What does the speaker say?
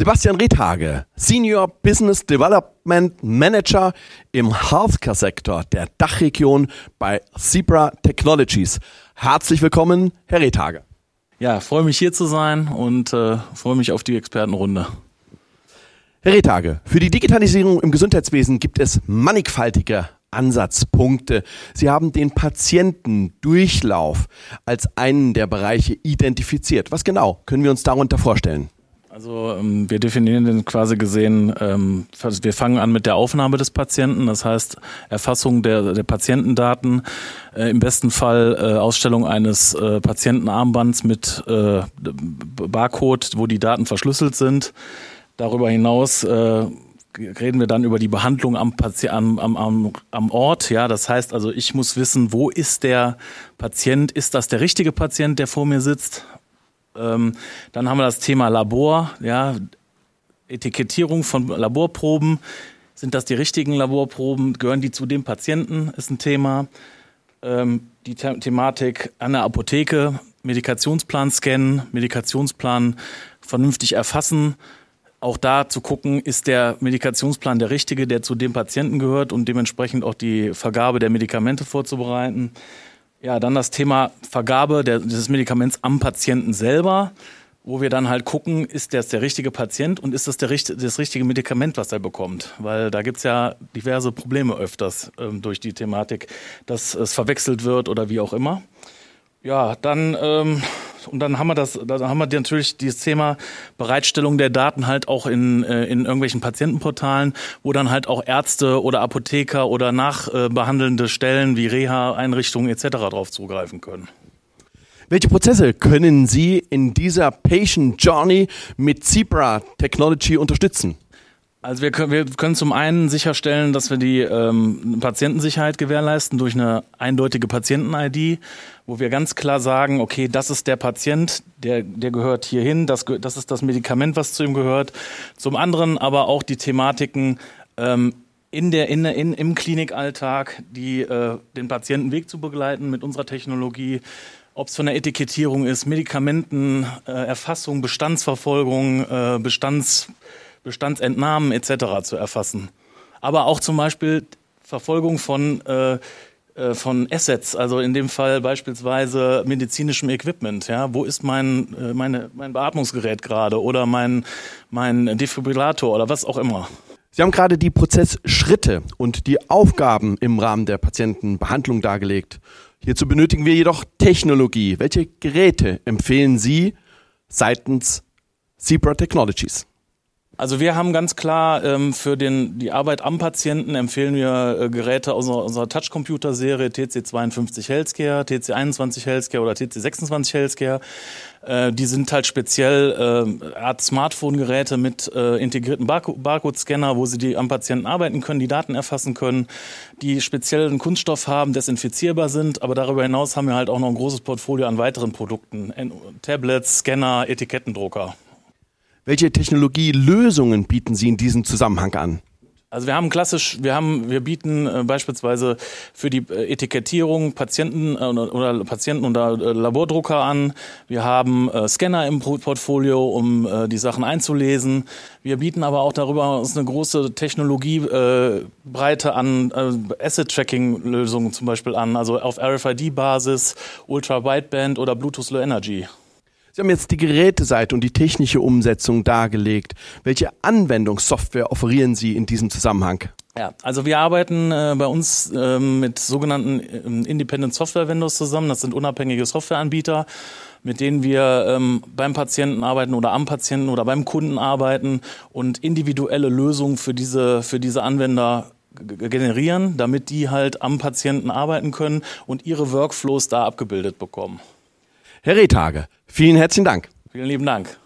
Sebastian Rethage, Senior Business Development Manager im Healthcare-Sektor der Dachregion bei Zebra Technologies. Herzlich willkommen, Herr Rethage. Ja, freue mich hier zu sein und äh, freue mich auf die Expertenrunde. Herr Rethage, für die Digitalisierung im Gesundheitswesen gibt es mannigfaltige Ansatzpunkte. Sie haben den Patientendurchlauf als einen der Bereiche identifiziert. Was genau können wir uns darunter vorstellen? Also ähm, wir definieren den quasi gesehen, ähm, wir fangen an mit der Aufnahme des Patienten, das heißt Erfassung der, der Patientendaten, äh, im besten Fall äh, Ausstellung eines äh, Patientenarmbands mit Barcode, wo die Daten verschlüsselt sind. Darüber hinaus reden wir dann über die Behandlung am, am, am, am Ort. Ja, das heißt also, ich muss wissen, wo ist der Patient? Ist das der richtige Patient, der vor mir sitzt? Ähm, dann haben wir das Thema Labor, ja, Etikettierung von Laborproben. Sind das die richtigen Laborproben? Gehören die zu dem Patienten? Ist ein Thema. Ähm, die The Thematik an der Apotheke, Medikationsplan scannen, Medikationsplan vernünftig erfassen. Auch da zu gucken, ist der Medikationsplan der richtige, der zu dem Patienten gehört und dementsprechend auch die Vergabe der Medikamente vorzubereiten. Ja, dann das Thema Vergabe der, des Medikaments am Patienten selber, wo wir dann halt gucken, ist das der richtige Patient und ist das der, das richtige Medikament, was er bekommt? Weil da gibt's ja diverse Probleme öfters ähm, durch die Thematik, dass es verwechselt wird oder wie auch immer. Ja, dann ähm, und dann haben wir das, dann haben wir natürlich dieses Thema Bereitstellung der Daten halt auch in, äh, in irgendwelchen Patientenportalen, wo dann halt auch Ärzte oder Apotheker oder nachbehandelnde Stellen wie Reha-Einrichtungen etc. darauf zugreifen können. Welche Prozesse können Sie in dieser Patient Journey mit Zebra Technology unterstützen? Also wir können, wir können zum einen sicherstellen, dass wir die ähm, Patientensicherheit gewährleisten durch eine eindeutige Patienten-ID, wo wir ganz klar sagen, okay, das ist der Patient, der, der gehört hierhin, das, das ist das Medikament, was zu ihm gehört. Zum anderen aber auch die Thematiken ähm, in der, in, in, im Klinikalltag, die äh, den Patientenweg zu begleiten mit unserer Technologie, ob es von der Etikettierung ist, Medikamentenerfassung, äh, Bestandsverfolgung, äh, Bestands Bestandsentnahmen etc. zu erfassen. Aber auch zum Beispiel Verfolgung von, äh, äh, von Assets, also in dem Fall beispielsweise medizinischem Equipment. Ja? Wo ist mein, äh, meine, mein Beatmungsgerät gerade oder mein, mein Defibrillator oder was auch immer. Sie haben gerade die Prozessschritte und die Aufgaben im Rahmen der Patientenbehandlung dargelegt. Hierzu benötigen wir jedoch Technologie. Welche Geräte empfehlen Sie seitens Zebra Technologies? Also wir haben ganz klar ähm, für den, die Arbeit am Patienten empfehlen wir äh, Geräte aus unserer, unserer Touch-Computer-Serie TC52 Healthcare, TC21 Healthcare oder TC26 Healthcare. Äh, die sind halt speziell äh, Art Smartphone-Geräte mit äh, integrierten Barcode-Scanner, wo sie die am Patienten arbeiten können, die Daten erfassen können, die speziellen Kunststoff haben, desinfizierbar sind. Aber darüber hinaus haben wir halt auch noch ein großes Portfolio an weiteren Produkten. Tablets, Scanner, Etikettendrucker. Welche Technologielösungen bieten Sie in diesem Zusammenhang an? Also wir haben klassisch, wir haben, wir bieten äh, beispielsweise für die äh, Etikettierung Patienten äh, oder Patienten oder Labordrucker an. Wir haben Scanner im Portfolio, um die Sachen einzulesen. Wir bieten aber auch darüber eine große Technologiebreite an Asset-Tracking-Lösungen zum Beispiel an, also auf RFID-Basis, Ultra-Wideband oder Bluetooth Low Energy. Sie haben jetzt die Geräteseite und die technische Umsetzung dargelegt. Welche Anwendungssoftware offerieren Sie in diesem Zusammenhang? Ja, also wir arbeiten äh, bei uns äh, mit sogenannten äh, Independent Software Vendors zusammen. Das sind unabhängige Softwareanbieter, mit denen wir ähm, beim Patienten arbeiten oder am Patienten oder beim Kunden arbeiten und individuelle Lösungen für diese, für diese Anwender generieren, damit die halt am Patienten arbeiten können und ihre Workflows da abgebildet bekommen. Herr Rehtage, vielen herzlichen Dank. Vielen lieben Dank.